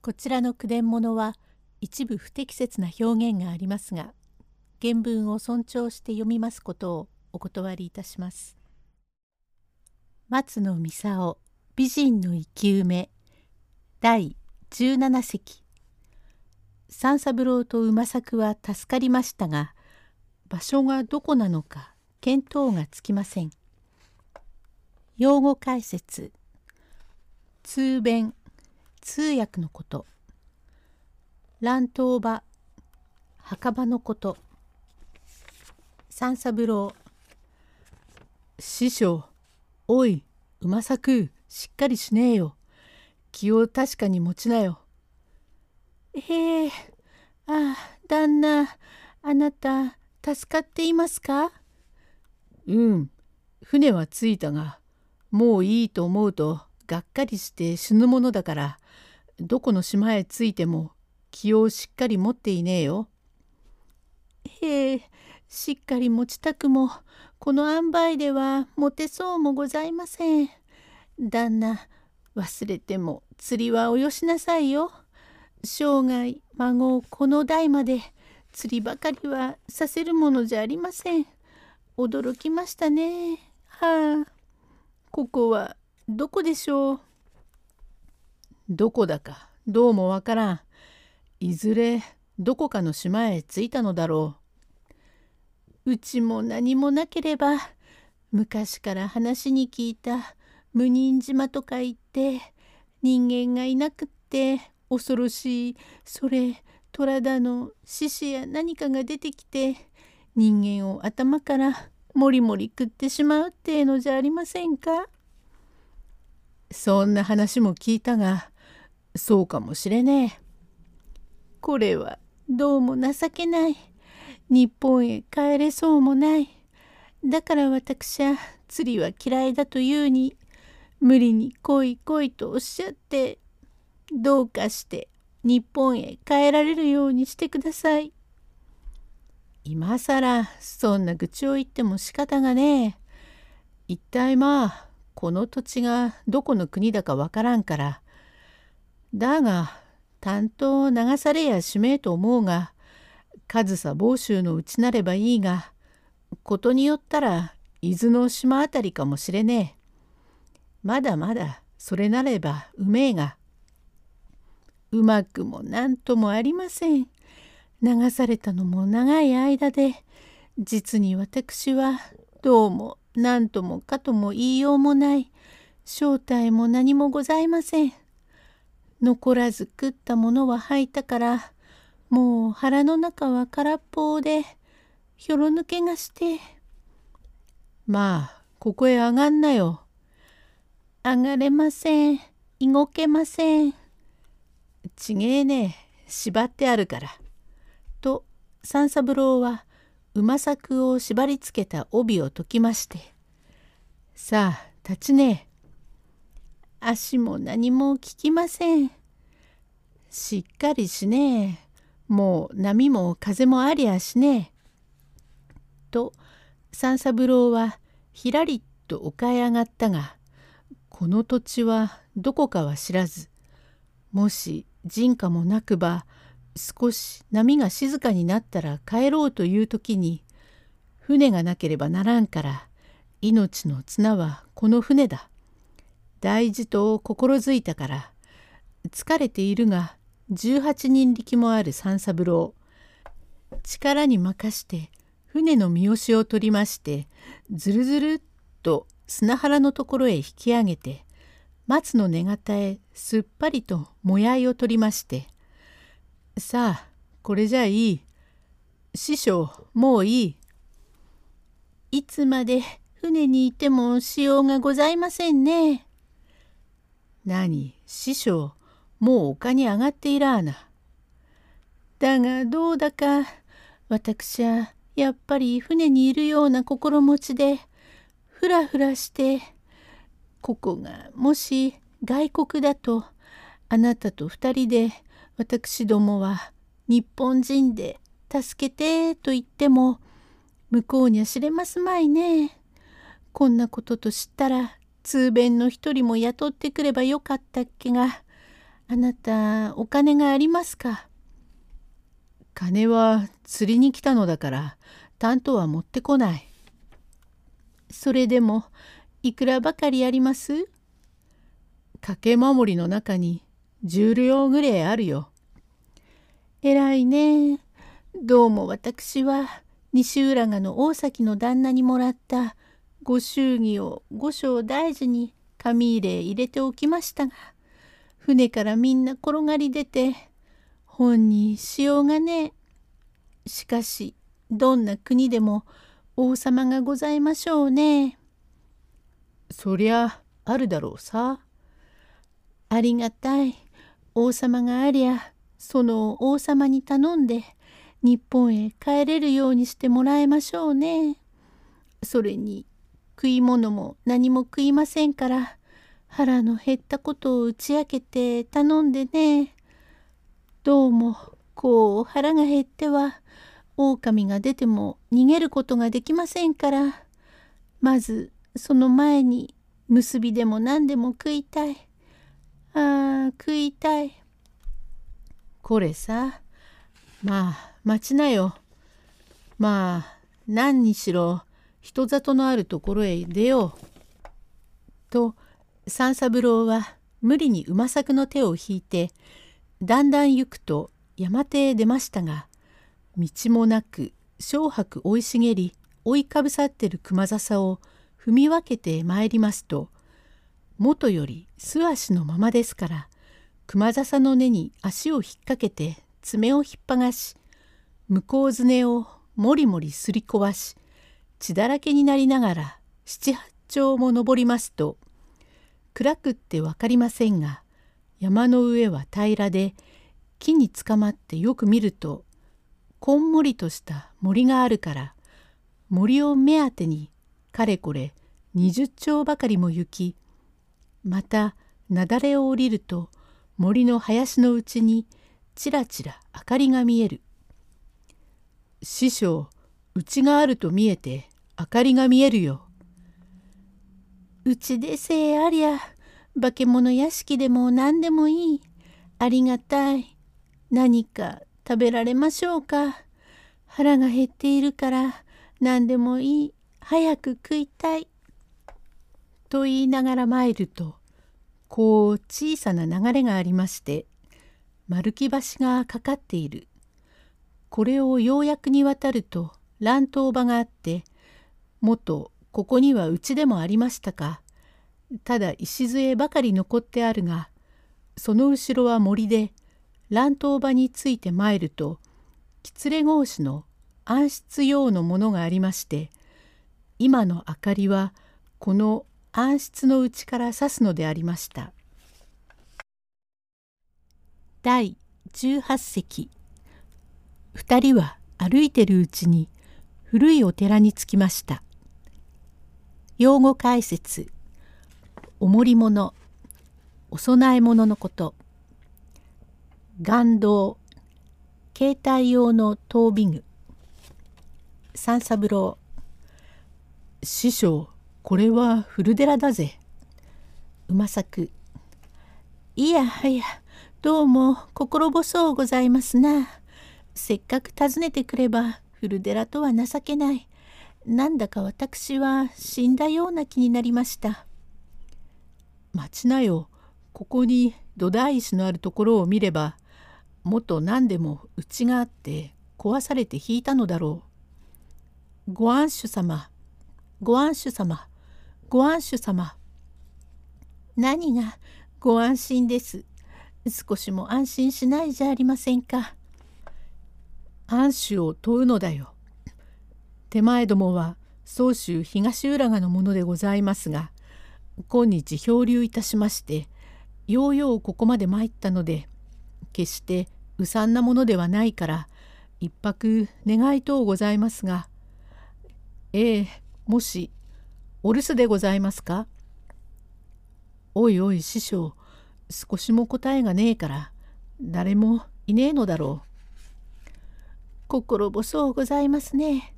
こちらの句伝物は一部不適切な表現がありますが原文を尊重して読みますことをお断りいたします。松野美沙美人の生き埋め第17席三三郎と馬作は助かりましたが場所がどこなのか見当がつきません。用語解説通弁通訳のこと。乱闘場。墓場のこと。三三郎。師匠。おい。馬作。しっかりしねえよ。気を確かに持ちなよ。へえ。ああ旦那。あなた。助かっていますか？うん。船は着いたがもういいと思うとがっかりして死ぬものだからどこの島へ着いても気をしっかり持っていねえよ。へえしっかり持ちたくもこの塩梅では持てそうもございません。旦那忘れても釣りはおよしなさいよ。生涯孫この代まで釣りばかりはさせるものじゃありません。驚きましたね。はあ。ここはどこでしょう？どこだかどうもわからん。いずれどこかの島へ着いたのだろう。うちも何もなければ昔から話に聞いた無人島とか言って人間がいなくって恐ろしいそれ虎だの獅子や何かが出てきて人間を頭からもりもり食ってしまうってえのじゃありませんか？そんな話も聞いたがそうかもしれねえ。これはどうも情けない。日本へ帰れそうもない。だから私は釣りは嫌いだというに無理に来い来いとおっしゃってどうかして日本へ帰られるようにしてください。今更そんな愚痴を言っても仕方がねえ。一体まあこの土地がどこの国だかわからんから。だが担当流されやしめえと思うが上総房州のうちなればいいがことによったら伊豆の島あたりかもしれねえ。まだまだそれなればうめえが。うまくも何ともありません。流されたのも長い間で実に私はどうも何ともかとも言いようもない正体も何もございません。残らず食ったものは吐いたからもう腹の中は空っぽでひょろ抜けがしてまあここへ上がんなよ。上がれません動けません。ちげえね縛ってあるから。と三三郎は馬作を縛りつけた帯を解きまして「さあ立ちね足も何も聞きません。しっかりしねえ。もう波も風もありゃしねえ。と三三郎はひらりと丘へ上がったがこの土地はどこかは知らずもし人家もなくば少し波が静かになったら帰ろうという時に船がなければならんから命の綱はこの船だ。大事と心づいたから疲れているが18人力もある三三郎力に任して船の三好を取りましてずるずるっと砂原のところへ引き上げて松の根型へすっぱりともやいを取りまして「さあこれじゃいい師匠もういい」いつまで船にいてもしようがございませんね。何？師匠もう丘に上がっていらあな。だがどうだか私はやっぱり船にいるような心持ちでふらふらしてここがもし外国だとあなたと二人で私どもは日本人で助けてと言っても向こうには知れますまいね。こんなことと知ったら通弁の一人も雇ってくればよかったっけがあなたお金がありますか？金は釣りに来たのだから担当は持ってこない。それでもいくらばかりあります？掛け守りの中に10両ぐらいあるよ。えらいね。どうも私は西浦賀の大崎の旦那にもらったご祝儀を五章大事に紙入れ入れておきましたが船からみんな転がり出て本にしようがねえ。しかしどんな国でも王様がございましょうね。そりゃあるだろうさ。ありがたい。王様がありゃその王様に頼んで日本へ帰れるようにしてもらいましょうね。それに食い物も何も食いませんから腹の減ったことを打ち明けて頼んでね。どうもこう腹が減っては狼が出ても逃げることができませんからまずその前に結びでも何でも食いたい。ああ食いたい。これさまあ待ちなよ。まあ何にしろ人里のあるところへ出よう。と三三郎は無理に馬作の手を引いてだんだん行くと山手へ出ましたが道もなく小白生い茂り追いかぶさってる熊笹を踏み分けて参りますと元より素足のままですから熊笹の根に足を引っ掛けて爪を引っ剥がし向こうずねをもりもりすり壊し血だらけになりながら七八丁も登りますと暗くって分かりませんが山の上は平らで木につかまってよく見るとこんもりとした森があるから森を目当てにかれこれ20丁ばかりも行きまた雪崩を降りると森の林のうちにちらちら明かりが見える。師匠うちがあると見えて明かりが見えるよ。うちでせえありゃ化け物屋敷でも何でもいい。ありがたい。何か食べられましょうか。腹が減っているから何でもいい。早く食いたい。と言いながら参るとこう小さな流れがありまして丸木橋がかかっている。これをようやくに渡ると乱闘場があって元ここにはうちでもありましたかただ礎ばかり残ってあるがその後ろは森で乱闘場について参ると狐格子の暗室用のものがありまして今の明かりはこの暗室の内から差すのでありました。第18席。2人は歩いてるうちに古いお寺に着きました。用語解説。おもり物。お供え物のこと。岩洞携帯用の灯美具三三郎。師匠。これは古寺だぜ馬作いやはやどうも心細うございますなせっかく訪ねてくれば古寺とは情けないなんだか私は死んだような気になりました。待ちなよ。ここに土台石のあるところを見ればもと何でも内があって壊されて引いたのだろう。ご安主様ご安主様ご安主様何がご安心です？少しも安心しないじゃありませんか。安守を問うのだよ。手前どもは宗州東浦賀のものでございますが今日漂流いたしましてようようここまで参ったので決してうさんなものではないから一泊願いとうございますがええもしお留守でございますか？おいおい師匠少しも答えがねえから誰もいねえのだろう。心細うございますね。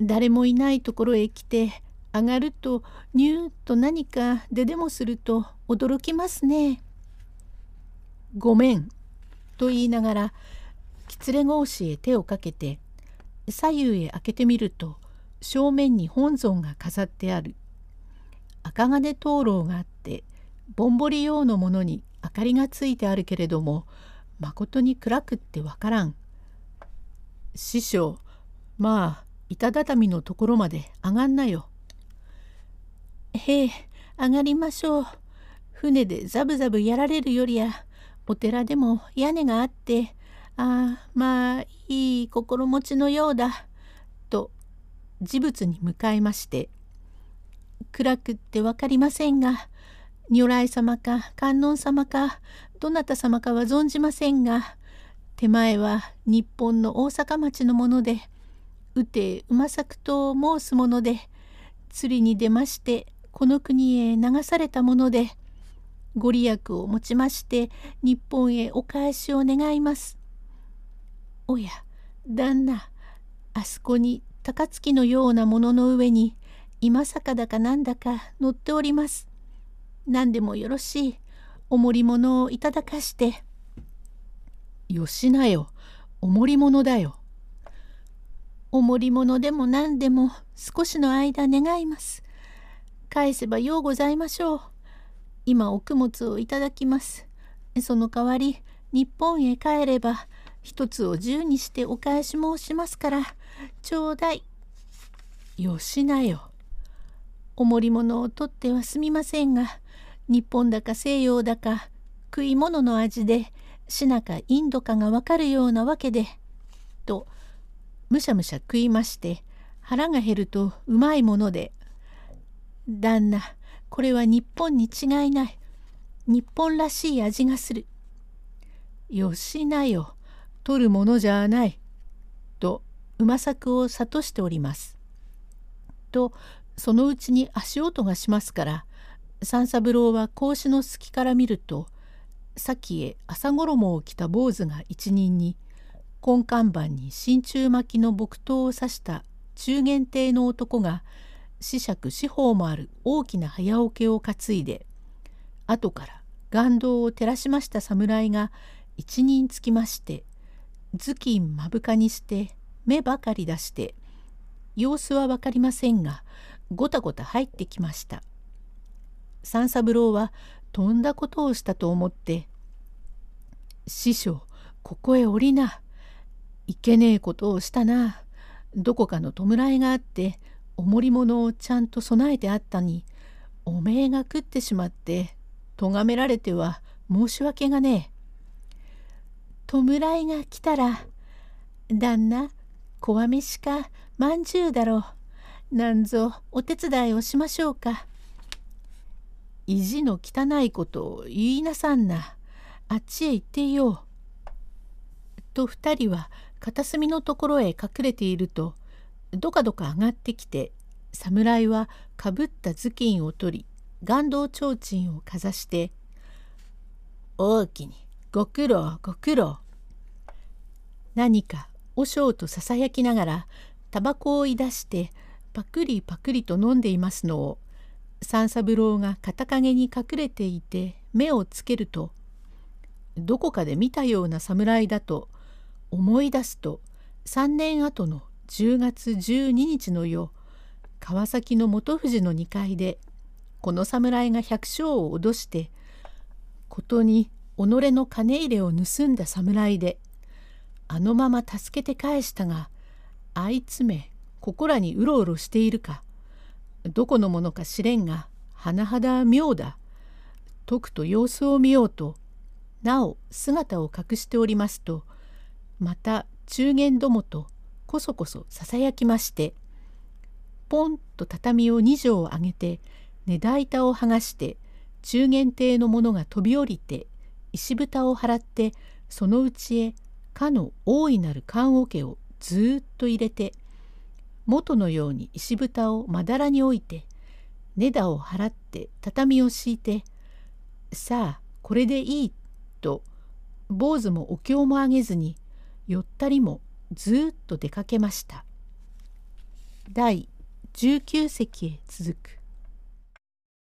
誰もいないところへ来て上がるとニューと何か出でもすると驚きますね。ごめん」と言いながら狐格子へ手をかけて左右へ開けてみると正面に本尊が飾ってある赤金灯籠があってぼんぼり用のものに明かりがついてあるけれどもまことに暗くってわからん。師匠まあ板畳のところまで上がんなよ。へえ上がりましょう。船でザブザブやられるよりやお寺でも屋根があってああまあいい心持ちのようだ。事物に向かいまして暗くって分かりませんが如来様か観音様かどなた様かは存じませんが手前は日本の大阪町のもので宇手馬作と申すもので釣りに出ましてこの国へ流されたものでご利益をもちまして日本へお返しを願います。おや旦那あそこに高槻のようなものの上に今坂だかなんだか乗っております。何でもよろしいおもり物をいただかして。よしなよおもり物だよ。おもり物でも何でも少しの間願います。返せばようございましょう。今お供物をいただきます。その代わり日本へ帰れば一つを十にしてお返し申しますからちょうだい。よしなよ。おもり物を取ってはすみませんが日本だか西洋だか食い物の味でシナかインドかがわかるようなわけで」とむしゃむしゃ食いまして腹が減るとうまいもので「旦那これは日本に違いない日本らしい味がする」「よしなよ取るものじゃない」と馬作を諭しております。とそのうちに足音がしますから三三郎は格子の隙から見ると先へ朝衣を着た坊主が一人に根看板に真鍮巻きの木刀を刺した中元亭の男が四尺四方もある大きな早桶を担いで後から岩洞を照らしました侍が一人つきまして頭巾目深にして目ばかり出して様子は分かりませんがごたごた入ってきました。三三郎はとんだことをしたと思って「師匠ここへ降りな。いけねえことをしたな。どこかの弔いがあっておもり物をちゃんと備えてあったにおめえが食ってしまって咎められては申し訳がねえ。弔いが来たら旦那小わ飯かまんじゅうだろう。なんぞお手伝いをしましょうか。意地の汚いことを言いなさんな。あっちへ行っていよう。と二人は片隅のところへ隠れているとどかどか上がってきて侍はかぶった頭巾を取り岩洞提灯をかざして「大きにご苦労ご苦労」何か和尚とささやきながらタバコをい出してパクリパクリと飲んでいますのを三三郎が肩陰に隠れていて目をつけるとどこかで見たような侍だと思い出すと3年後の10月12日の夜川崎の元富士の2階でこの侍が百姓を脅してことに己の金入れを盗んだ侍であのまま助けて返したがあいつめここらにうろうろしているかどこのものか知れんが甚だ妙だ。とくと様子を見ようとなお姿を隠しておりますとまた中間どもとこそこそささやきましてポンと畳を2畳上げて根田板を剥がして中間亭の者が飛び降りて石蓋を払ってそのうちへかの大いなる棺桶をずっと入れて元のように石蓋をまだらに置いて根田を払って畳を敷いてさあこれでいいと坊主もお経もあげずによったりもずっと出かけました。第19席へ続く